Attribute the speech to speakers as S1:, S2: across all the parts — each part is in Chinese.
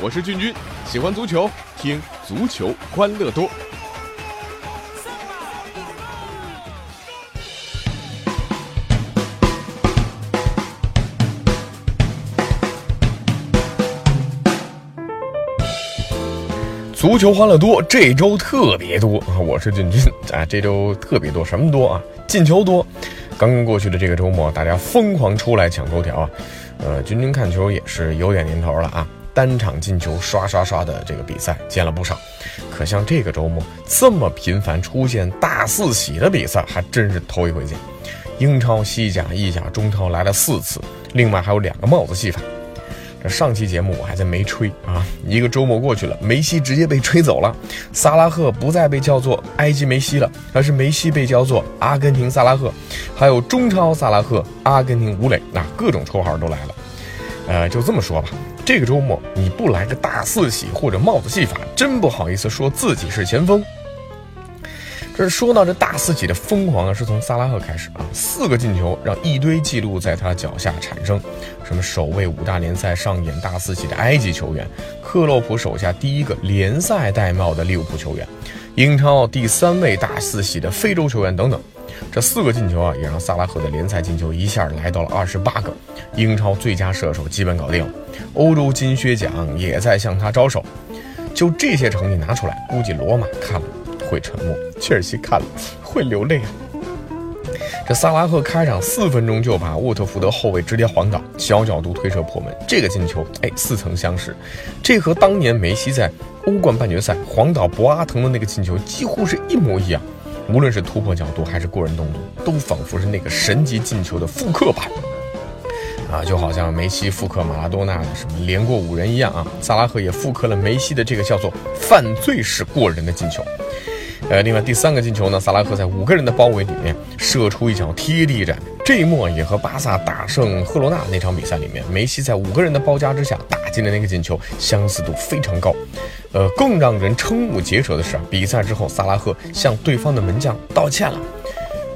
S1: 我是俊君，喜欢足球，听足球欢乐多。足球欢乐多，这周特别多啊！我是俊君啊，这周特别多，什么多啊？进球多。刚刚过去的这个周末，大家疯狂出来抢头条啊！呃，君君看球也是有点年头了啊，单场进球刷刷刷的这个比赛见了不少。可像这个周末这么频繁出现大四喜的比赛，还真是头一回见。英超、西甲、意甲、中超来了四次，另外还有两个帽子戏法。这上期节目我还在没吹啊，一个周末过去了，梅西直接被吹走了，萨拉赫不再被叫做埃及梅西了，而是梅西被叫做阿根廷萨拉赫，还有中超萨拉赫、阿根廷吴磊，那各种绰号都来了。呃，就这么说吧，这个周末你不来个大四喜或者帽子戏法，真不好意思说自己是前锋。这说到这大四喜的疯狂啊，是从萨拉赫开始啊，四个进球让一堆记录在他脚下产生，什么首位五大联赛上演大四喜的埃及球员，克洛普手下第一个联赛戴帽的利物浦球员，英超第三位大四喜的非洲球员等等，这四个进球啊，也让萨拉赫的联赛进球一下来到了二十八个，英超最佳射手基本搞定，欧洲金靴奖也在向他招手，就这些成绩拿出来，估计罗马看了。会沉默，切尔西看了会流泪啊！这萨拉赫开场四分钟就把沃特福德后卫直接晃倒，小角度推射破门，这个进球哎似曾相识，这和当年梅西在欧冠半决赛晃倒博阿滕的那个进球几乎是一模一样，无论是突破角度还是过人动作，都仿佛是那个神级进球的复刻版啊！就好像梅西复刻马拉多纳的什么连过五人一样啊，萨拉赫也复刻了梅西的这个叫做犯罪式过人的进球。呃，另外第三个进球呢，萨拉赫在五个人的包围里面射出一脚贴地斩，这一幕也和巴萨打胜赫罗纳那场比赛里面梅西在五个人的包夹之下打进的那个进球相似度非常高。呃，更让人瞠目结舌的是啊，比赛之后萨拉赫向对方的门将道歉了。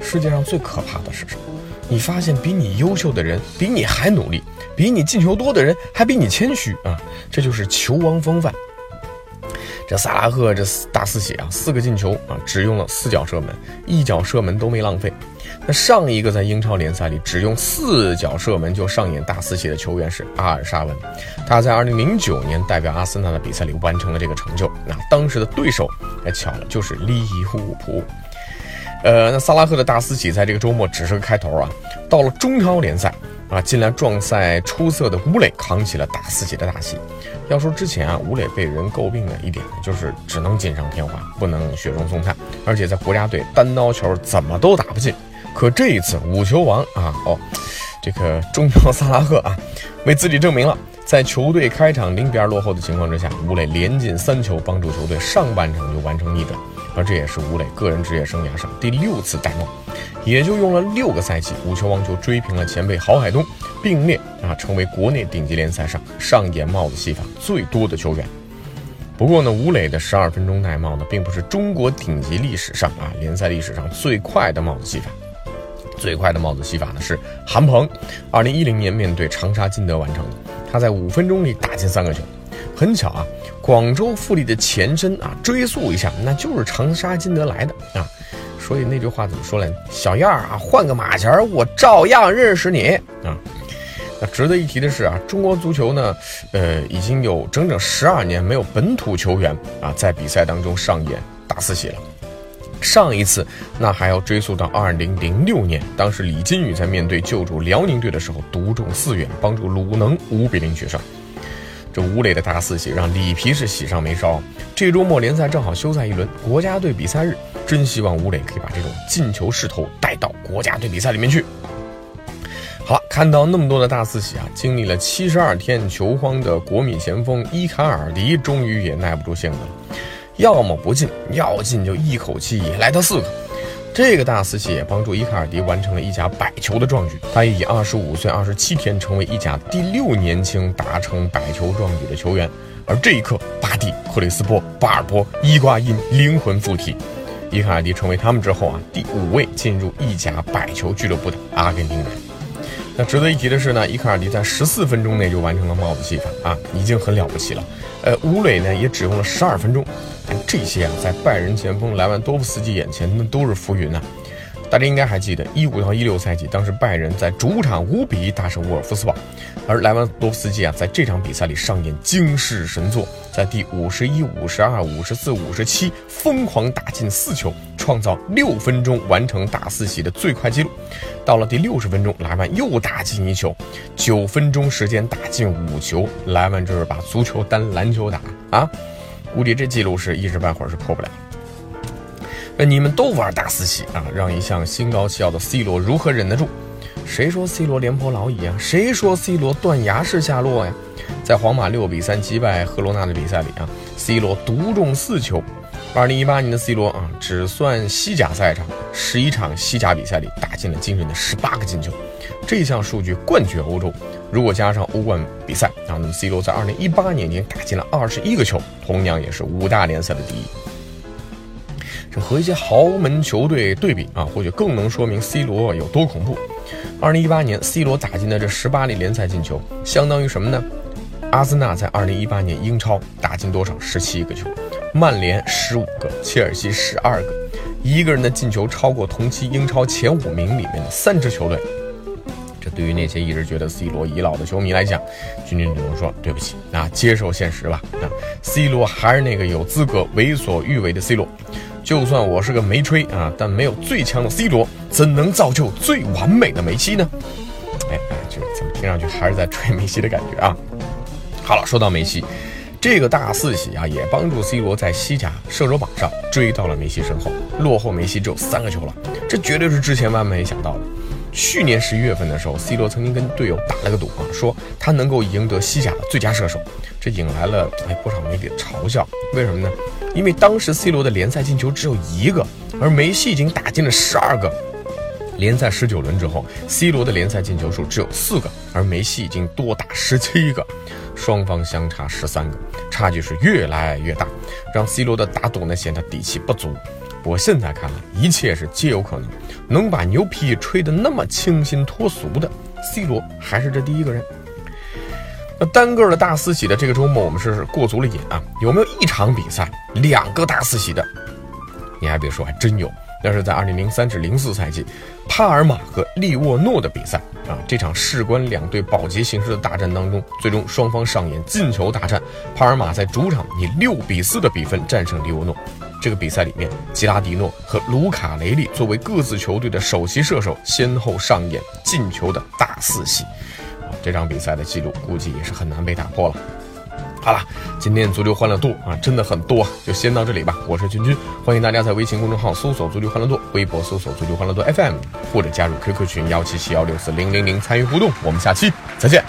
S1: 世界上最可怕的是什么？你发现比你优秀的人比你还努力，比你进球多的人还比你谦虚啊，这就是球王风范。这萨拉赫这大四喜啊，四个进球啊，只用了四脚射门，一脚射门都没浪费。那上一个在英超联赛里只用四脚射门就上演大四喜的球员是阿尔沙文，他在2009年代表阿森纳的比赛里完成了这个成就。那当时的对手，哎，巧了，就是利物浦。呃，那萨拉赫的大四喜在这个周末只是个开头啊，到了中超联赛。啊，近来状赛出色的吴磊扛起了大四喜的大戏。要说之前啊，吴磊被人诟病的一点，就是只能锦上添花，不能雪中送炭，而且在国家队单刀球怎么都打不进。可这一次五球王啊，哦，这个中超萨拉赫啊，为自己证明了，在球队开场零比二落后的情况之下，吴磊连进三球，帮助球队上半场就完成逆转。而这也是吴磊个人职业生涯上第六次戴帽。也就用了六个赛季，五球王就追平了前辈郝海东，并列啊成为国内顶级联赛上上演帽子戏法最多的球员。不过呢，吴磊的十二分钟戴帽呢，并不是中国顶级历史上啊联赛历史上最快的帽子戏法。最快的帽子戏法呢是韩鹏，二零一零年面对长沙金德完成的，他在五分钟里打进三个球。很巧啊，广州富力的前身啊，追溯一下，那就是长沙金德来的啊。所以那句话怎么说来？小样儿啊，换个马甲，我照样认识你啊！那值得一提的是啊，中国足球呢，呃，已经有整整十二年没有本土球员啊在比赛当中上演大四喜了。上一次那还要追溯到二零零六年，当时李金羽在面对救助辽宁队的时候独中四元，帮助鲁能五比零取胜。这吴磊的大四喜让里皮是喜上眉梢。这周末联赛正好休赛一轮，国家队比赛日，真希望吴磊可以把这种进球势头带到国家队比赛里面去。好了，看到那么多的大四喜啊，经历了七十二天球荒的国米前锋伊卡尔迪终于也耐不住性子了，要么不进，要进就一口气也来他四个。这个大四喜也帮助伊卡尔迪完成了意甲百球的壮举，他也以二十五岁二十七天成为意甲第六年轻达成百球壮举的球员。而这一刻，巴蒂、克里斯波、巴尔波、伊瓜因灵魂附体，伊卡尔迪成为他们之后啊第五位进入意甲百球俱乐部的阿根廷人。那值得一提的是呢，伊卡尔迪在十四分钟内就完成了帽子戏法啊，已经很了不起了。呃，吴磊呢也只用了十二分钟，这些啊，在拜仁前锋莱万多夫斯基眼前，那都是浮云呐。大家应该还记得，一五到一六赛季，当时拜仁在主场五比一大胜沃尔夫斯堡，而莱万多夫斯基啊，在这场比赛里上演惊世神作，在第五十一、五十二、五十四、五十七疯狂打进四球，创造六分钟完成大四喜的最快纪录。到了第六十分钟，莱万又打进一球，九分钟时间打进五球，莱万这是把足球当篮球打啊！估计这记录是一时半会儿是破不了。那你们都玩大四喜啊，让一向心高气傲的 C 罗如何忍得住？谁说 C 罗廉颇老矣啊？谁说 C 罗断崖式下落呀？在皇马六比三击败赫罗纳的比赛里啊，C 罗独中四球。二零一八年的 C 罗啊，只算西甲赛场十一场西甲比赛里打进了惊人的十八个进球，这项数据冠绝欧洲。如果加上欧冠比赛啊，那么 C 罗在二零一八年已经打进了二十一个球，同样也是五大联赛的第一。这和一些豪门球队对比啊，或许更能说明 C 罗有多恐怖。二零一八年，C 罗打进的这十八粒联赛进球，相当于什么呢？阿森纳在二零一八年英超打进多少？十七个球，曼联十五个，切尔西十二个，一个人的进球超过同期英超前五名里面的三支球队。这对于那些一直觉得 C 罗已老的球迷来讲，君君只能说对不起啊，接受现实吧啊，C 罗还是那个有资格为所欲为的 C 罗。就算我是个没吹啊，但没有最强的 C 罗，怎能造就最完美的梅西呢？哎哎，就怎么听上去还是在吹梅西的感觉啊？好了，说到梅西，这个大四喜啊，也帮助 C 罗在西甲射手榜上追到了梅西身后，落后梅西只有三个球了，这绝对是之前万万没想到的。去年十一月份的时候，C 罗曾经跟队友打了个赌啊，说他能够赢得西甲的最佳射手，这引来了哎不少媒体的嘲笑。为什么呢？因为当时 C 罗的联赛进球只有一个，而梅西已经打进了十二个。联赛十九轮之后，C 罗的联赛进球数只有四个，而梅西已经多达十七个，双方相差十三个，差距是越来越大，让 C 罗的打赌呢显得底气不足。不过现在看来，一切是皆有可能。能把牛皮吹得那么清新脱俗的 C 罗，还是这第一个人。那单个的大四喜的这个周末，我们是过足了瘾啊！有没有一场比赛两个大四喜的？你还别说，还真有。那是在2003至04赛季，帕尔马和利沃诺的比赛啊。这场事关两队保级形势的大战当中，最终双方上演进球大战。帕尔马在主场以六比四的比分战胜利沃诺。这个比赛里面，吉拉迪诺和卢卡雷利作为各自球队的首席射手，先后上演进球的大四喜。这场比赛的记录估计也是很难被打破了。好了，今天足球欢乐多啊，真的很多，就先到这里吧。我是君君，欢迎大家在微信公众号搜索“足球欢乐多”，微博搜索“足球欢乐多 FM”，或者加入 QQ 群幺七七幺六四零零零参与互动。我们下期再见。